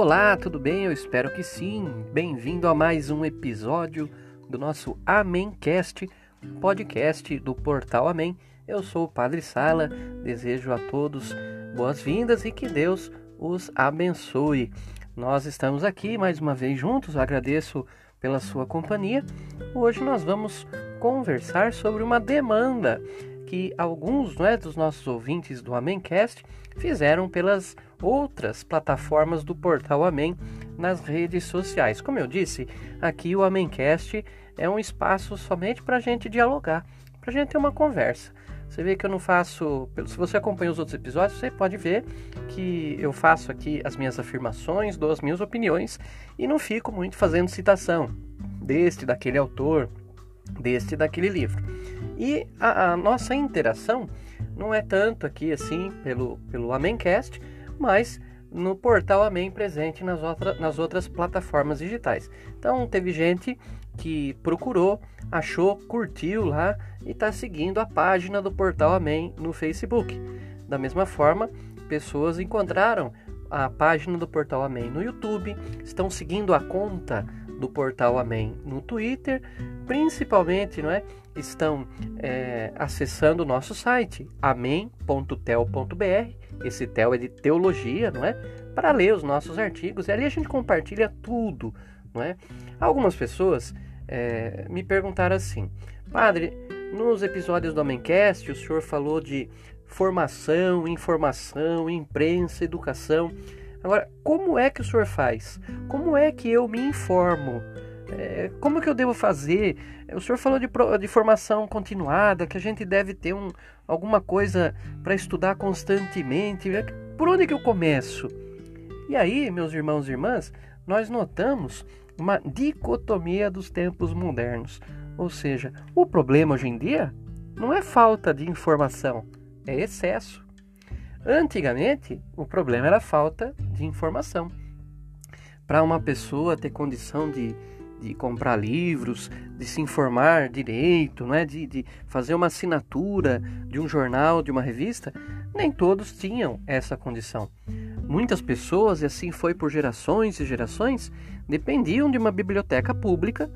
Olá, tudo bem? Eu espero que sim. Bem-vindo a mais um episódio do nosso Amencast, podcast do Portal Amém. Eu sou o Padre Sala, desejo a todos boas-vindas e que Deus os abençoe. Nós estamos aqui mais uma vez juntos, agradeço pela sua companhia. Hoje nós vamos conversar sobre uma demanda que alguns né, dos nossos ouvintes do Amencast fizeram pelas outras plataformas do portal Amém nas redes sociais. Como eu disse, aqui o Amencast é um espaço somente para a gente dialogar, para a gente ter uma conversa. Você vê que eu não faço. Se você acompanha os outros episódios, você pode ver que eu faço aqui as minhas afirmações, dou as minhas opiniões e não fico muito fazendo citação deste, daquele autor, deste, daquele livro. E a, a nossa interação não é tanto aqui assim pelo, pelo Amencast, mas no portal Amém presente nas, outra, nas outras plataformas digitais. Então teve gente que procurou, achou, curtiu lá e está seguindo a página do portal Amém no Facebook. Da mesma forma, pessoas encontraram a página do portal Amém no YouTube, estão seguindo a conta do portal Amém no Twitter, principalmente, não é? Estão é, acessando o nosso site amém.tel.br. Esse tel é de teologia, não é? Para ler os nossos artigos. E ali a gente compartilha tudo, não é? Algumas pessoas é, me perguntaram assim, padre, nos episódios do Amencast o senhor falou de formação, informação, imprensa, educação. Agora, como é que o senhor faz? Como é que eu me informo? É, como que eu devo fazer? O senhor falou de, de formação continuada, que a gente deve ter um, alguma coisa para estudar constantemente. É por onde que eu começo? E aí, meus irmãos e irmãs, nós notamos uma dicotomia dos tempos modernos. Ou seja, o problema hoje em dia não é falta de informação, é excesso. Antigamente, o problema era falta de informação. Para uma pessoa ter condição de, de comprar livros, de se informar direito, né? de, de fazer uma assinatura de um jornal, de uma revista, nem todos tinham essa condição. Muitas pessoas, e assim foi por gerações e gerações, dependiam de uma biblioteca pública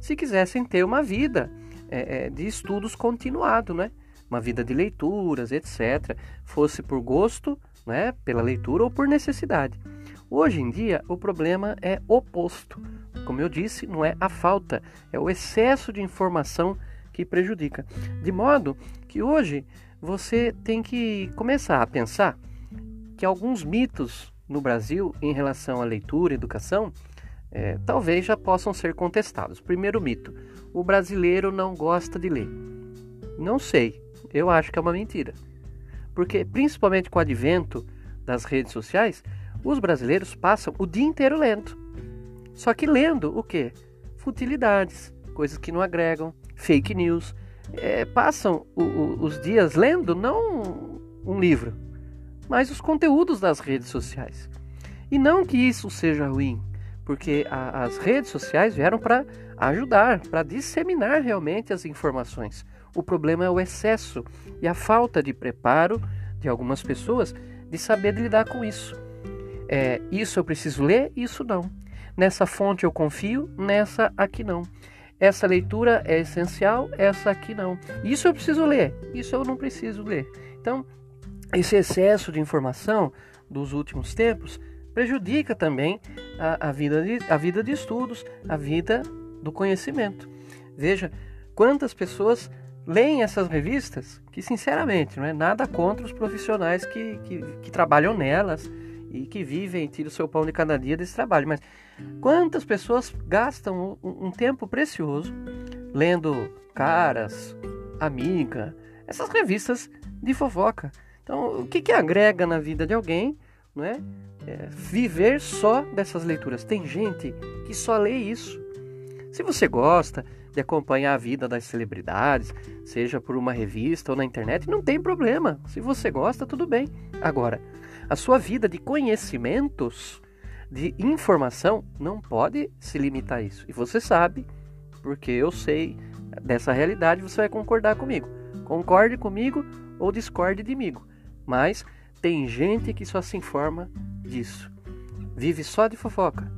se quisessem ter uma vida é, de estudos continuado, né? uma vida de leituras, etc., fosse por gosto, né, pela leitura ou por necessidade. Hoje em dia, o problema é oposto. Como eu disse, não é a falta, é o excesso de informação que prejudica. De modo que hoje você tem que começar a pensar que alguns mitos no Brasil em relação à leitura e educação é, talvez já possam ser contestados. Primeiro mito: o brasileiro não gosta de ler. Não sei, eu acho que é uma mentira. Porque, principalmente com o advento das redes sociais, os brasileiros passam o dia inteiro lendo. Só que lendo o quê? Futilidades, coisas que não agregam, fake news. É, passam o, o, os dias lendo não um livro, mas os conteúdos das redes sociais. E não que isso seja ruim, porque a, as redes sociais vieram para ajudar, para disseminar realmente as informações. O problema é o excesso e a falta de preparo de algumas pessoas de saber lidar com isso. É, isso eu preciso ler, isso não. Nessa fonte eu confio, nessa aqui não. Essa leitura é essencial, essa aqui não. Isso eu preciso ler, isso eu não preciso ler. Então, esse excesso de informação dos últimos tempos prejudica também a, a, vida, de, a vida de estudos, a vida do conhecimento. Veja quantas pessoas leem essas revistas, que sinceramente não é nada contra os profissionais que, que, que trabalham nelas e que vivem, tiram o seu pão de cada dia desse trabalho, mas quantas pessoas gastam um, um tempo precioso lendo Caras, Amiga, essas revistas de fofoca. Então, o que, que agrega na vida de alguém, não é? é? Viver só dessas leituras. Tem gente que só lê isso. Se você gosta de acompanhar a vida das celebridades, seja por uma revista ou na internet, não tem problema. Se você gosta, tudo bem. Agora, a sua vida de conhecimentos, de informação, não pode se limitar a isso. E você sabe, porque eu sei dessa realidade, você vai concordar comigo. Concorde comigo ou discorde de mim. Mas tem gente que só se informa disso. vive só de fofoca.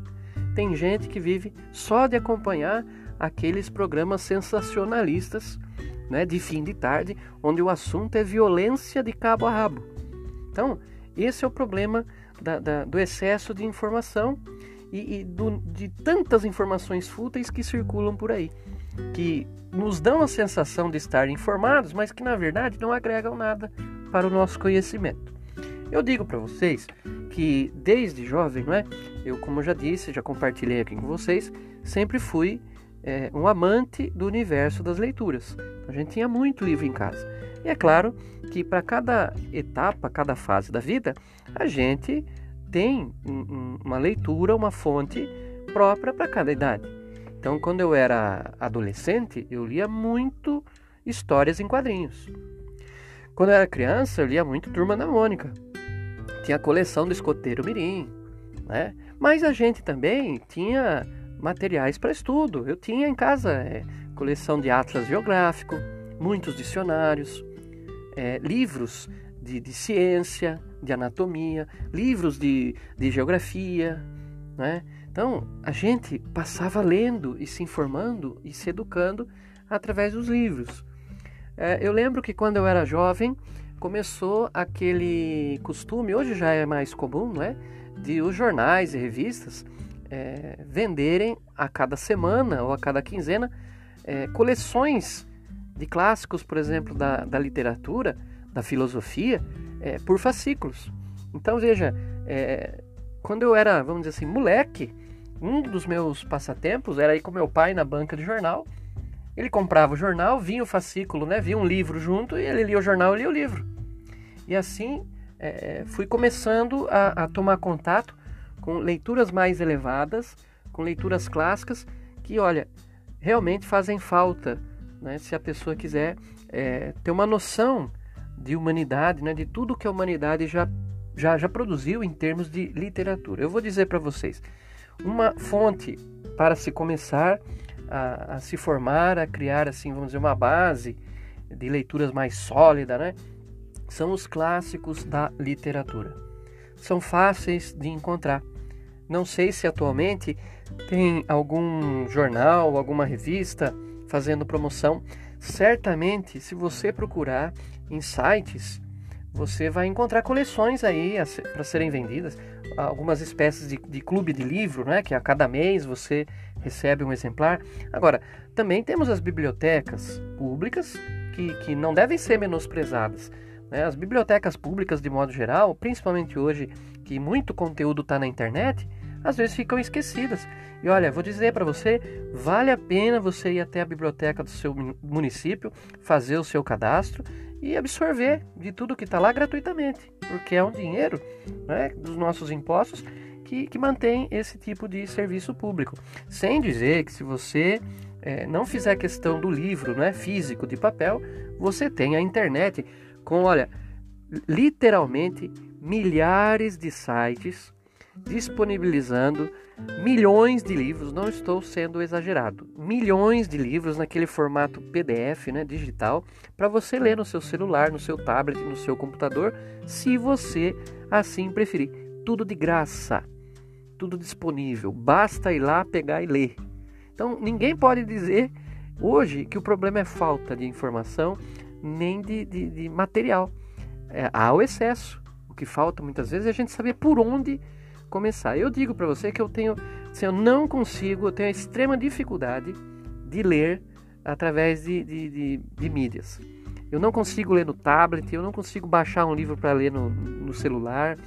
Tem gente que vive só de acompanhar aqueles programas sensacionalistas né, de fim de tarde, onde o assunto é violência de cabo a rabo. Então, esse é o problema da, da, do excesso de informação e, e do, de tantas informações fúteis que circulam por aí, que nos dão a sensação de estar informados, mas que na verdade não agregam nada para o nosso conhecimento. Eu digo para vocês que desde jovem, não é? Eu, como já disse, já compartilhei aqui com vocês, sempre fui é, um amante do universo das leituras. A gente tinha muito livro em casa. E é claro que para cada etapa, cada fase da vida, a gente tem uma leitura, uma fonte própria para cada idade. Então, quando eu era adolescente, eu lia muito histórias em quadrinhos. Quando eu era criança, eu lia muito Turma da Mônica. Tinha a coleção do Escoteiro Mirim, né? Mas a gente também tinha materiais para estudo. Eu tinha em casa é, coleção de atlas geográfico, muitos dicionários, é, livros de, de, ciência, de anatomia, livros de, de geografia, né? Então a gente passava lendo e se informando e se educando através dos livros. É, eu lembro que quando eu era jovem começou aquele costume, hoje já é mais comum, não é? De os jornais e revistas é, venderem a cada semana ou a cada quinzena é, coleções de clássicos, por exemplo, da, da literatura, da filosofia, é, por fascículos. Então veja, é, quando eu era, vamos dizer assim, moleque, um dos meus passatempos era ir com meu pai na banca de jornal. Ele comprava o jornal, vinha o fascículo, né? Vinha um livro junto e ele lia o jornal e lia o livro. E assim é, fui começando a, a tomar contato com leituras mais elevadas, com leituras clássicas, que, olha, realmente fazem falta, né, se a pessoa quiser é, ter uma noção de humanidade, né, de tudo que a humanidade já, já, já produziu em termos de literatura. Eu vou dizer para vocês, uma fonte para se começar a, a, se formar, a criar, assim, vamos dizer, uma base de leituras mais sólida, né, são os clássicos da literatura. São fáceis de encontrar. Não sei se atualmente tem algum jornal, alguma revista fazendo promoção. Certamente, se você procurar em sites, você vai encontrar coleções aí para serem vendidas, algumas espécies de, de, clube de livro, né, que a cada mês você recebe um exemplar. Agora, também temos as bibliotecas públicas que, que não devem ser menosprezadas. Né? As bibliotecas públicas, de modo geral, principalmente hoje que muito conteúdo está na internet, às vezes ficam esquecidas. E olha, vou dizer para você, vale a pena você ir até a biblioteca do seu município, fazer o seu cadastro e absorver de tudo que está lá gratuitamente, porque é um dinheiro né, dos nossos impostos que, que mantém esse tipo de serviço público. Sem dizer que se você é, não fizer questão do livro né, físico de papel, você tem a internet com, olha, literalmente milhares de sites disponibilizando milhões de livros, não estou sendo exagerado, milhões de livros naquele formato PDF, né, digital, para você ler no seu celular, no seu tablet, no seu computador, se você assim preferir. Tudo de graça, tudo disponível, basta ir lá pegar e ler. Então ninguém pode dizer hoje que o problema é falta de informação nem de, de, de material. É, há o excesso. O que falta muitas vezes é a gente saber por onde começar. Eu digo para você que eu tenho, assim, eu não consigo, eu tenho extrema dificuldade de ler através de, de, de, de mídias. Eu não consigo ler no tablet, eu não consigo baixar um livro para ler no, no celular.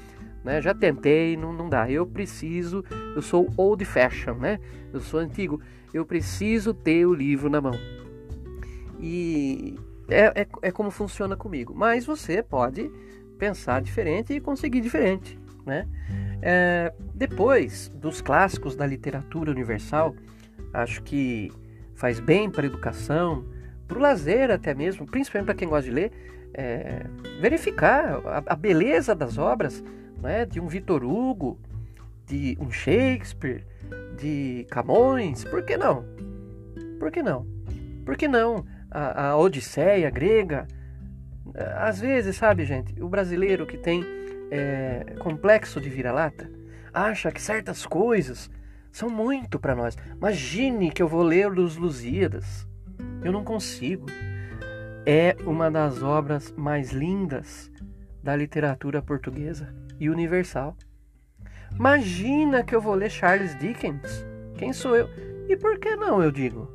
Né? Já tentei, não, não dá. Eu preciso, eu sou old fashion, né? Eu sou antigo. Eu preciso ter o livro na mão. E é, é, é como funciona comigo. Mas você pode pensar diferente e conseguir diferente, né? É, depois dos clássicos da literatura universal, acho que faz bem para a educação, para o lazer até mesmo, principalmente para quem gosta de ler, é, verificar a, a, beleza das obras né, de um Vitor Hugo, de um Shakespeare, de Camões, por que não? Por que não? Por que não a, a Odisseia grega? Às vezes, sabe, gente, o brasileiro que tem é, complexo de vira-lata. acha que certas coisas são muito para nós. Imagine que eu vou ler os Lusíadas. Eu não consigo. É uma das obras mais lindas da literatura portuguesa e universal. Imagina que eu vou ler Charles Dickens. Quem sou eu? E por que não, eu digo?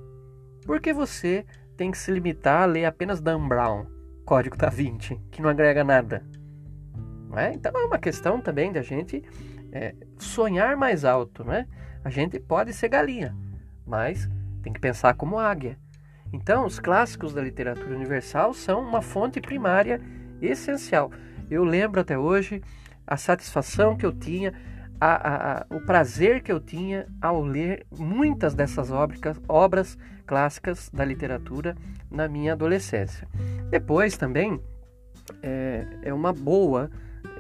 Porque você tem que se limitar a ler apenas Dan Brown, Código da Vinci, que não agrega nada. Não é? Então é uma questão também da gente é, sonhar mais alto, não é? A gente pode ser galinha, mas tem que pensar como águia. Então, os clássicos da literatura universal são uma fonte primária essencial. Eu lembro até hoje a satisfação que eu tinha, a, a, a, o prazer que eu tinha ao ler muitas dessas obras, obras clássicas da literatura na minha adolescência. Depois também é, é uma boa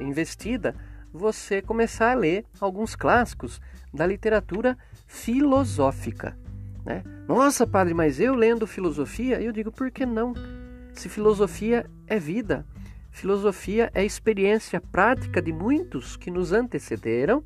investida você começar a ler alguns clássicos da literatura filosófica. Né? Nossa, padre, mas eu lendo filosofia, eu digo, por que não? Se filosofia é vida, filosofia é experiência prática de muitos que nos antecederam,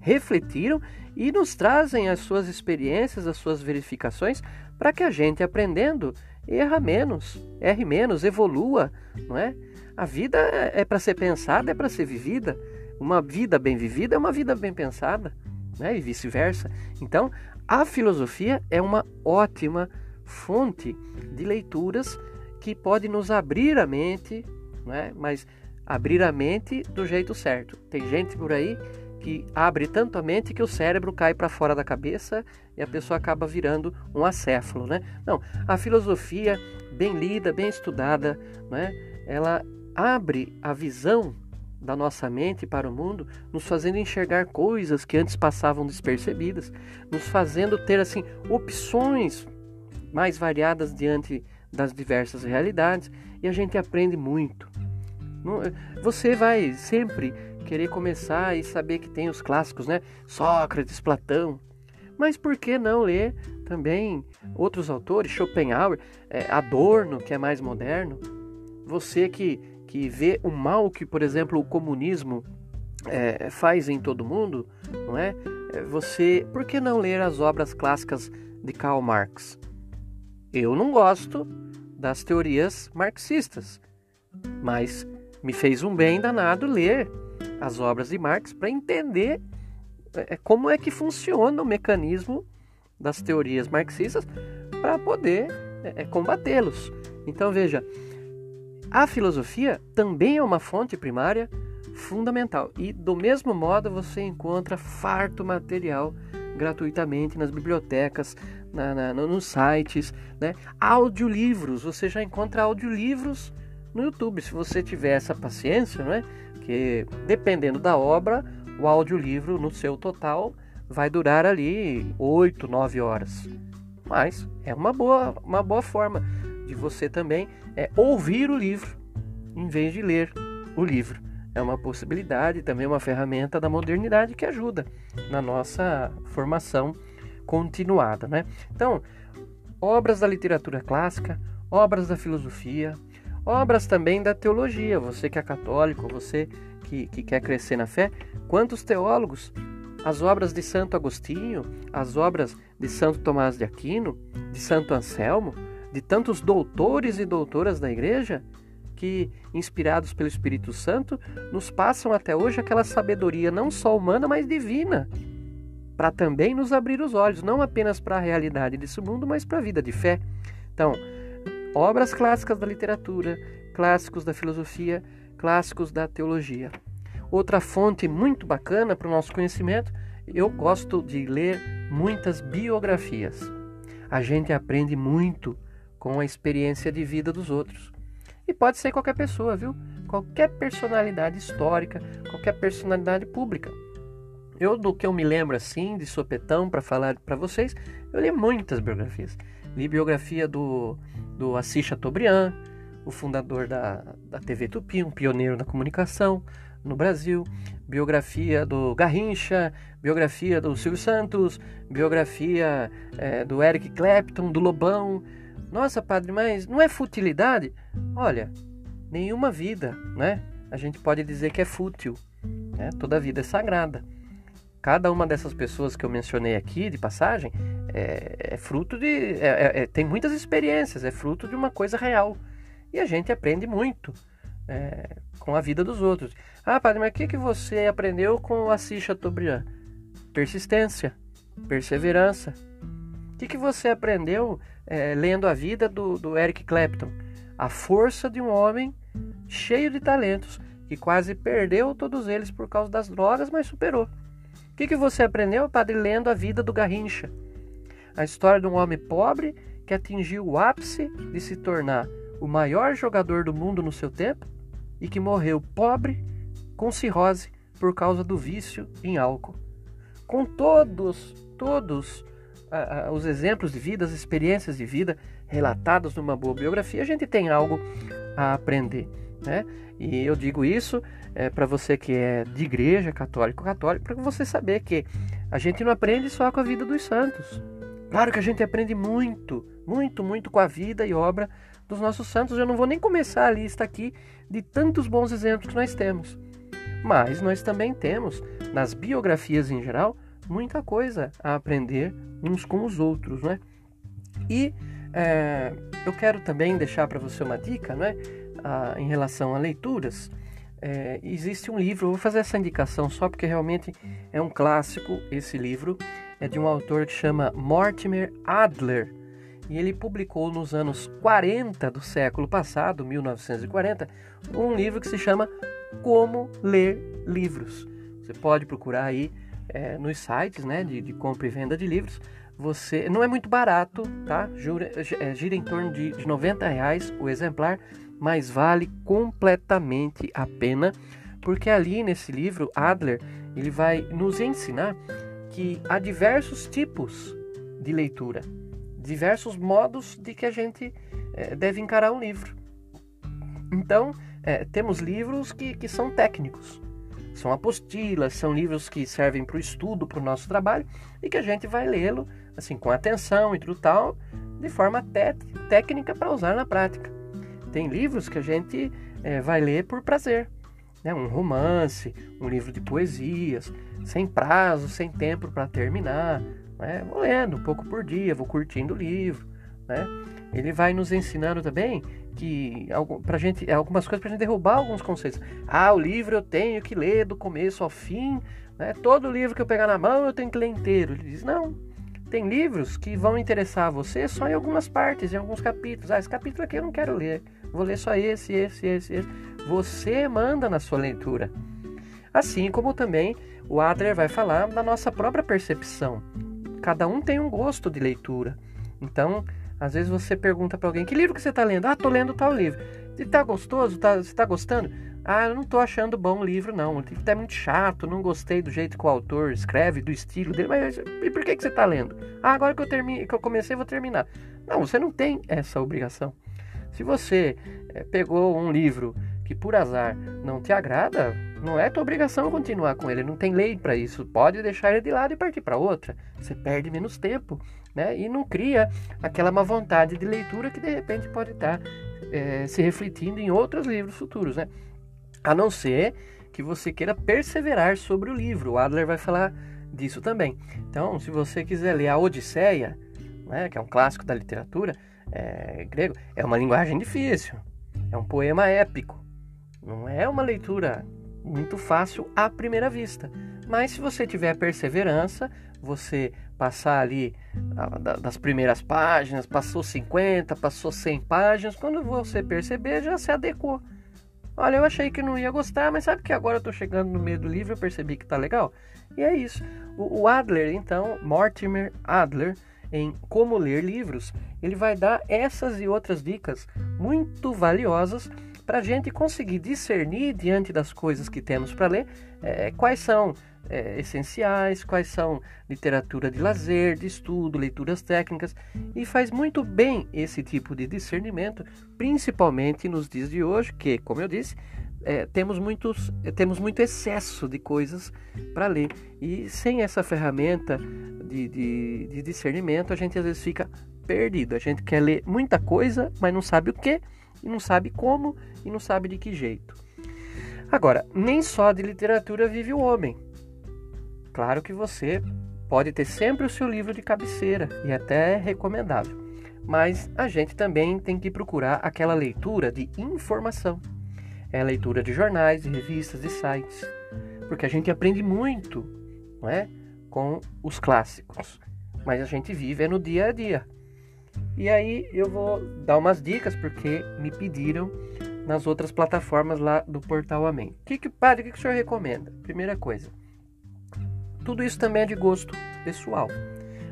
refletiram e nos trazem as suas experiências, as suas verificações, para que a gente aprendendo erra menos, erre menos, evolua, não é? A vida é, é para ser pensada, é para ser vivida. Uma vida bem vivida é uma vida bem pensada, né? e vice-versa. Então, a filosofia é uma ótima fonte de leituras que pode nos abrir a mente, né? mas abrir a mente do jeito certo. Tem gente por aí que abre tanto a mente que o cérebro cai para fora da cabeça e a pessoa acaba virando um acéfalo, né? Não, a filosofia bem lida, bem estudada, né? Ela abre a visão da nossa mente para o mundo, nos fazendo enxergar coisas que antes passavam despercebidas, nos fazendo ter assim opções mais variadas diante das diversas realidades e a gente aprende muito. Você vai sempre querer começar e saber que tem os clássicos, né? Sócrates, Platão. Mas por que não ler também outros autores, Schopenhauer, é, Adorno, que é mais moderno? Você que que vê o mal que, por exemplo, o comunismo é, faz em todo mundo, não é? é? Você, por que não ler as obras clássicas de Karl Marx? Eu não gosto das teorias marxistas, mas me fez um bem danado ler as obras de Marx para entender é, como é que funciona o mecanismo das teorias marxistas para poder é, é combatê-los. Então veja, a filosofia também é uma fonte primária fundamental e, do mesmo modo, você encontra farto material gratuitamente nas bibliotecas, na, na, nos sites, né? audiolivros. Você já encontra audiolivros no YouTube, se você tiver essa paciência, né? Que dependendo da obra, o audiolivro no seu total vai durar ali 8, 9 horas. Mas é uma boa, uma boa forma de você também é ouvir o livro em vez de ler o livro. É uma possibilidade, também uma ferramenta da modernidade que ajuda na nossa formação continuada, né? Então, obras da literatura clássica, obras da filosofia, obras também da teologia. Você que é católico, você que, que quer crescer na fé, quantos teólogos? As obras de Santo Agostinho, as obras de Santo Tomás de Aquino, de Santo Anselmo, de tantos doutores e doutoras da igreja que, inspirados pelo Espírito Santo, nos passam até hoje aquela sabedoria não só humana, mas divina, para também nos abrir os olhos, não apenas para a realidade desse mundo, mas para a vida de fé. Então, obras clássicas da literatura, clássicos da filosofia, clássicos da teologia. Outra fonte muito bacana para o nosso conhecimento, eu gosto de ler muitas biografias. A gente aprende muito com a experiência de vida dos outros. E pode ser qualquer pessoa, viu? Qualquer personalidade histórica, qualquer personalidade pública. Eu, do que eu me lembro assim, de sopetão, para falar para vocês, eu li muitas biografias. Li biografia do, do Assis Chateaubriand, o fundador da, da TV Tupi, um pioneiro da comunicação no Brasil, biografia do Garrincha, biografia do Silvio Santos, biografia é, do Eric Clapton, do Lobão, nossa, padre, mas não é futilidade? Olha, nenhuma vida, né? A gente pode dizer que é fútil. Né? Toda vida é sagrada. cada uma dessas pessoas que eu mencionei aqui, de passagem, é, é fruto de. É, é, é, tem muitas experiências, é fruto de uma coisa real. E a gente aprende muito é, com a vida dos outros. Ah, padre, mas o que, que você aprendeu com o Assis Chateaubriand? Persistência, perseverança. O que, que você aprendeu lendo a vida do, do Eric Clapton? A força de um homem cheio de talentos, que quase perdeu todos eles por causa das drogas, mas superou. O que, que você aprendeu, padre, lendo a vida do Garrincha? A história de um homem pobre que atingiu o ápice de se tornar o maior jogador do mundo no seu tempo e que morreu pobre com cirrose por causa do vício em álcool. Com todos, todos os exemplos de vida, as experiências de vida relatados numa boa biografia, a gente tem algo a aprender. Né? E eu digo isso é, para você que é de igreja católico católico, para você saber que a gente não aprende só com a vida dos santos. Claro que a gente aprende muito, muito, muito com a vida e obra dos nossos santos. Eu não vou nem começar a lista aqui de tantos bons exemplos que nós temos. Mas nós também temos, nas biografias em geral, muita coisa a aprender uns com os outros, né? E é, eu quero também deixar para você uma dica, né? a, em relação a leituras, é, existe um livro, vou fazer essa indicação só porque realmente é um clássico esse livro, é de um autor que chama Mortimer Adler, e ele publicou nos anos 40 do século passado, 1940, um livro que se chama Como Ler Livros. Você pode procurar aí é, nos sites né, de, de, compra e venda de livros. Você não é muito barato, tá? Gira, é, gira em torno de, de 90 reais o exemplar mas vale completamente a pena, porque ali nesse livro Adler ele vai nos ensinar que há diversos tipos de leitura, diversos modos de que a gente é, deve encarar um livro. Então, é, temos livros que, que são técnicos, são apostilas, são livros que servem para o estudo, para o nosso trabalho, e que a gente vai lê-lo assim com atenção e tudo tal, de forma técnica para usar na prática. Tem livros que a gente é, vai ler por prazer. Né? Um romance, um livro de poesias, sem prazo, sem tempo para terminar. Né? Vou lendo um pouco por dia, vou curtindo o livro. Né? Ele vai nos ensinando também que pra gente, algumas coisas para a gente derrubar alguns conceitos. Ah, o livro eu tenho que ler do começo ao fim. Né? Todo livro que eu pegar na mão eu tenho que ler inteiro. Ele diz, não, tem livros que vão interessar você só em algumas partes, em alguns capítulos. Ah, esse capítulo aqui eu não quero ler vou ler só esse, esse, esse, esse. Você manda na sua leitura. Assim como também o Adler vai falar da nossa própria percepção. Cada um tem um gosto de leitura. Então, às vezes você pergunta para alguém: que livro que você está lendo? Ah, estou lendo tal livro. Está gostoso? Tá, você está gostando? Ah, eu não estou achando bom o livro, não. Livro está muito chato, não gostei do jeito que o autor escreve, do estilo dele. Mas e por que, que você está lendo? Ah, agora que eu, termine, que eu comecei, vou terminar. Não, você não tem essa obrigação. Se você é, pegou um livro que por azar não te agrada, não é tua obrigação continuar com ele, não tem lei para isso. Pode deixar ele de lado e partir para outra. Você perde menos tempo, né? E não cria aquela má vontade de leitura que de repente pode estar tá, é, se refletindo em outros livros futuros, né? A não ser que você queira perseverar sobre o livro. O Adler vai falar disso também. Então, se você quiser ler a Odisseia, né, que é um clássico da literatura, é, grego, é uma linguagem difícil, é um poema épico, não é uma leitura muito fácil à primeira vista. Mas se você tiver perseverança, você passar ali das primeiras páginas, passou 50, passou 100 páginas, quando você perceber já se adequou. Olha, eu achei que não ia gostar, mas sabe que agora eu estou chegando no meio do livro e eu percebi que está legal? E é isso. O Adler, então, Mortimer Adler, em Como Ler Livros, ele vai dar essas e outras dicas muito valiosas para a gente conseguir discernir diante das coisas que temos para ler é, quais são é, essenciais, quais são literatura de lazer, de estudo, leituras técnicas e faz muito bem esse tipo de discernimento, principalmente nos dias de hoje, que, como eu disse, é, temos, muitos, é, temos muito excesso de coisas para ler. E sem essa ferramenta de, de, de, discernimento, a gente às vezes fica perdido. A gente quer ler muita coisa, mas não sabe o que, e não sabe como, e não sabe de que jeito. Agora, nem só de literatura vive o homem. Claro que você pode ter sempre o seu livro de cabeceira e até é recomendável. Mas a gente também tem que procurar aquela leitura de informação. É a leitura de jornais, de revistas, de sites. Porque a gente aprende muito, não é? Com os clássicos. Mas a gente vive é no dia a dia. E aí eu vou dar umas dicas porque me pediram nas outras plataformas lá do portal Amém. O que, que padre, o que, que o senhor recomenda? Primeira coisa, tudo isso também é de gosto pessoal.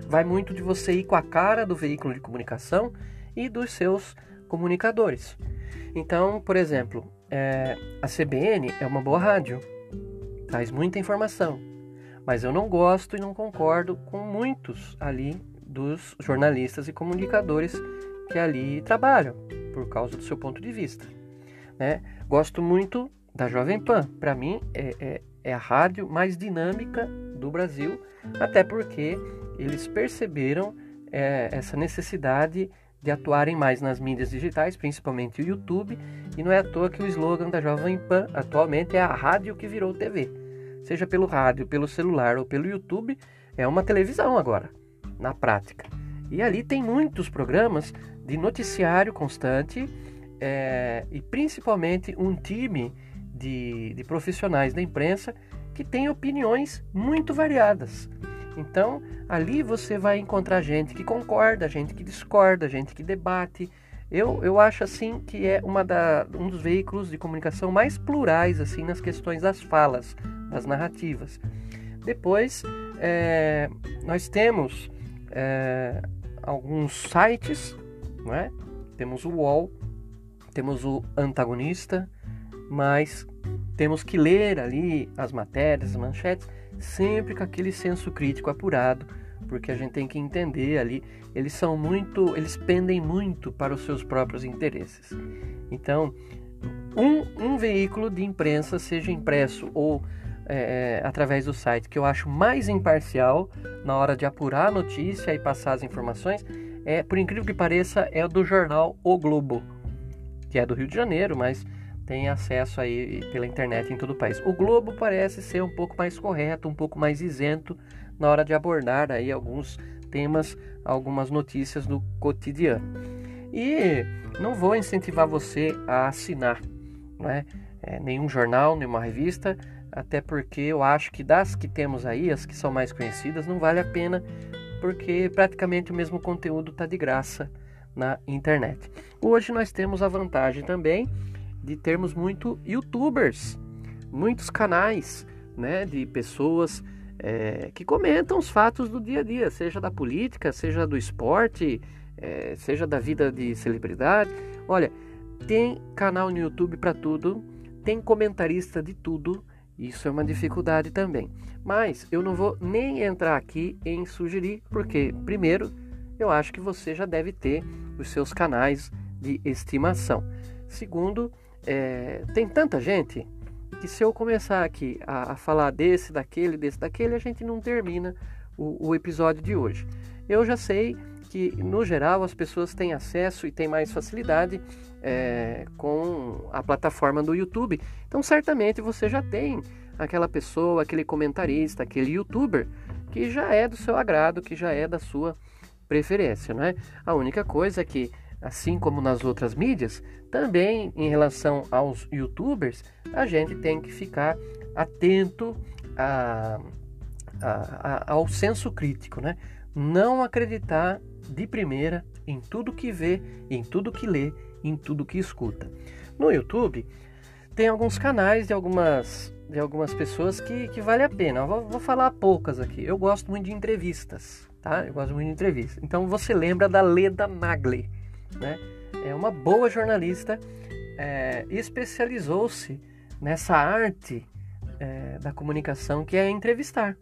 Vai muito de você ir com a cara do veículo de comunicação e dos seus comunicadores. Então, por exemplo, é, a CBN é uma boa rádio, traz muita informação, mas eu não gosto e não concordo com muitos ali dos jornalistas e comunicadores que ali trabalham, por causa do seu ponto de vista. Né? Gosto muito da Jovem Pan, para mim é, é, é a rádio mais dinâmica do Brasil, até porque eles perceberam é, essa necessidade de atuarem mais nas mídias digitais, principalmente o YouTube, e não é à toa que o slogan da Jovem Pan atualmente é a rádio que virou TV. Seja pelo rádio, pelo celular ou pelo YouTube, é uma televisão agora, na prática. E ali tem muitos programas de noticiário constante é, e principalmente um time de, de profissionais da imprensa que tem opiniões muito variadas. Então, ali você vai encontrar gente que concorda, gente que discorda, gente que debate. Eu, eu acho assim que é uma da, um dos veículos de comunicação mais plurais assim nas questões das falas, das narrativas. Depois, é, nós temos é, alguns sites, é? temos o UOL, temos o Antagonista, mas temos que ler ali as matérias, as manchetes, sempre com aquele senso crítico apurado, porque a gente tem que entender ali, eles são muito, eles pendem muito para os seus próprios interesses. Então, um, um veículo de imprensa, seja impresso ou é, é, através do site, que eu acho mais imparcial na hora de apurar a notícia e passar as informações, é, por incrível que pareça, é do jornal O Globo, que é do Rio de Janeiro, mas tem acesso aí pela internet em todo o país. O Globo parece ser um pouco mais correto, um pouco mais isento na hora de abordar aí alguns temas, algumas notícias do cotidiano. E não vou incentivar você a assinar né, é, nenhum jornal, nenhuma revista, até porque eu acho que das que temos aí, as que são mais conhecidas, não vale a pena, porque praticamente o mesmo conteúdo está de graça na internet. Hoje nós temos a vantagem também de termos muito youtubers, muitos canais né, de pessoas é, que comentam os fatos do dia a dia, seja da política, seja do esporte, é, seja da vida de celebridade. Olha, tem canal no YouTube para tudo, tem comentarista de tudo. Isso é uma dificuldade também. Mas eu não vou nem entrar aqui em sugerir, porque, primeiro, eu acho que você já deve ter os seus canais de estimação. Segundo, é, tem tanta gente que se eu começar aqui a, a, falar desse, daquele, desse, daquele, a gente não termina o, o episódio de hoje. Eu já sei que, no geral, as pessoas têm acesso e têm mais facilidade é, com a plataforma do YouTube. Então, certamente você já tem aquela pessoa, aquele comentarista, aquele youtuber que já é do seu agrado, que já é da sua preferência, não é? A única coisa é que assim como nas outras mídias, também em relação aos youtubers, a gente tem que ficar atento a, a, a, ao senso crítico, né? Não acreditar de primeira em tudo que vê, em tudo que lê, em tudo que escuta. No YouTube tem alguns canais de algumas de algumas pessoas que, que vale a pena. Vou, vou falar poucas aqui. Eu gosto muito de entrevistas, tá? Eu gosto muito de entrevistas. Então você lembra da Leda Nagli né? É uma boa jornalista, é, especializou-se nessa arte é, da comunicação que é entrevistar.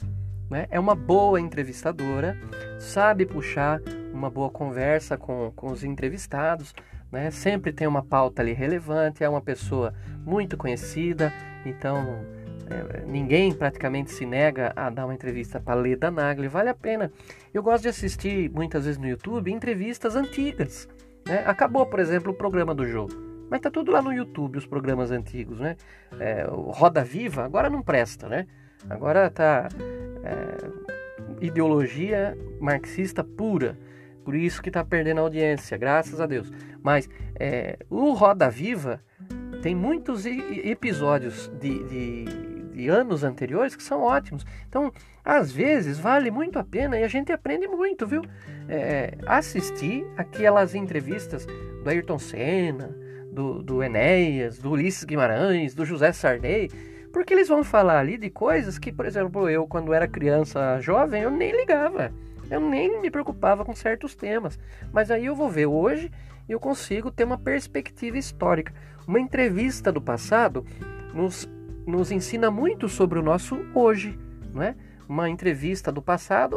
Né? É uma boa entrevistadora, sabe puxar uma boa conversa com, com os entrevistados, né? sempre tem uma pauta ali relevante, é uma pessoa muito conhecida, então é, ninguém praticamente se nega a dar uma entrevista para Leda Nagli, vale a pena. Eu gosto de assistir muitas vezes no YouTube entrevistas antigas. Né? Acabou, por exemplo, o programa do jogo. Mas tá tudo lá no YouTube, os programas antigos, né? É, Roda Viva agora não presta, né? Agora tá é, ideologia marxista pura. Por isso que está perdendo audiência, graças a Deus. Mas é, o Roda Viva tem muitos episódios de, de, de, anos anteriores que são ótimos. Então, às vezes, vale muito a pena e a gente aprende muito, viu? É, assistir aquelas entrevistas do Ayrton Senna, do, do Enéas, do Ulisses Guimarães, do José Sarney, porque eles vão falar ali de coisas que, por exemplo, eu, quando era criança jovem, eu nem ligava. Eu nem me preocupava com certos temas. Mas aí eu vou ver hoje e eu consigo ter uma perspectiva histórica. Uma entrevista do passado nos, nos ensina muito sobre o nosso hoje, não é? Uma entrevista do passado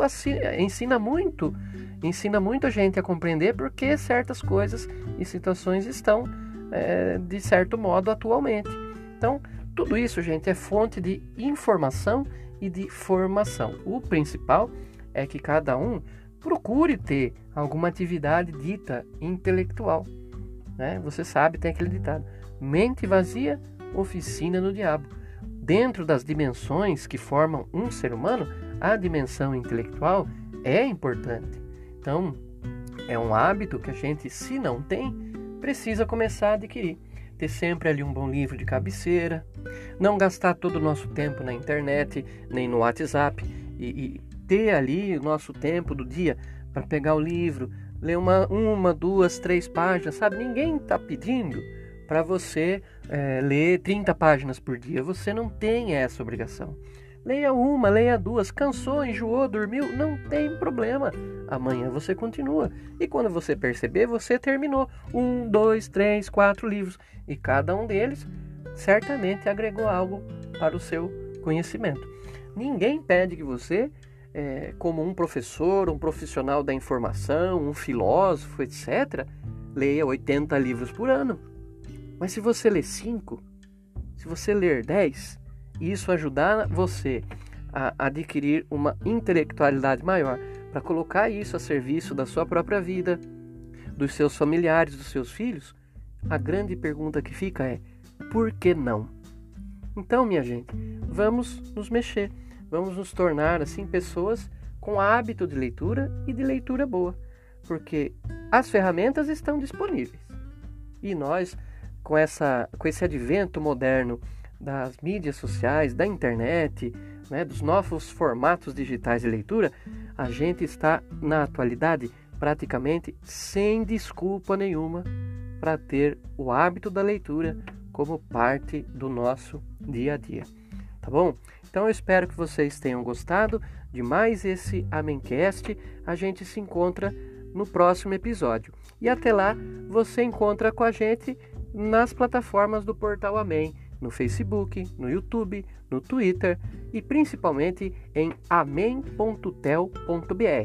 ensina muito, ensina muito a gente a compreender porque certas coisas e situações estão é, de certo modo atualmente. Então, tudo isso, gente, é fonte de informação e de formação. O principal é que cada um procure ter alguma atividade dita intelectual. Né? Você sabe, tem aquele ditado: mente vazia, oficina do diabo. Dentro das dimensões que formam um ser humano, a dimensão intelectual é importante. Então, é um hábito que a gente, se não tem, precisa começar a adquirir. Ter sempre ali um bom livro de cabeceira, não gastar todo o nosso tempo na internet, nem no WhatsApp, e, e ter ali o nosso tempo do dia para pegar o livro, ler uma, uma, duas, três páginas, sabe? Ninguém está pedindo para você é, ler 30 páginas por dia. Você não tem essa obrigação. Leia uma, leia duas. Cansou, enjoou, dormiu, não tem problema. Amanhã você continua. E quando você perceber, você terminou um, dois, três, quatro livros. E cada um deles certamente agregou algo para o seu conhecimento. Ninguém pede que você é, como um professor, um profissional da informação, um filósofo, etc., leia 80 livros por ano. Mas se você ler 5, se você ler 10, isso ajudar você a adquirir uma intelectualidade maior, para colocar isso a serviço da sua própria vida, dos seus familiares, dos seus filhos, a grande pergunta que fica é: por que não? Então, minha gente, vamos nos mexer vamos nos tornar assim pessoas com hábito de leitura e de leitura boa, porque as ferramentas estão disponíveis. E nós, com essa com esse advento moderno das mídias sociais, da internet, né, dos novos formatos digitais de leitura, a gente está na atualidade praticamente sem desculpa nenhuma para ter o hábito da leitura como parte do nosso dia a dia. Tá bom? Então eu espero que vocês tenham gostado de mais esse Amencast. A gente se encontra no próximo episódio. E até lá, você encontra com a gente nas plataformas do Portal Amém, no Facebook, no YouTube, no Twitter e principalmente em amém.tel.br.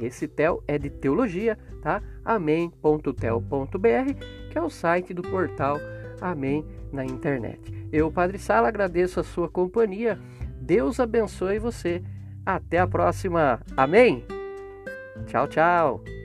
Esse tel é de teologia, tá? amém.tel.br, que é o site do portal Amém na internet. Eu, Padre Sala, agradeço a sua companhia Deus abençoe você. Até a próxima. Amém? Tchau, tchau.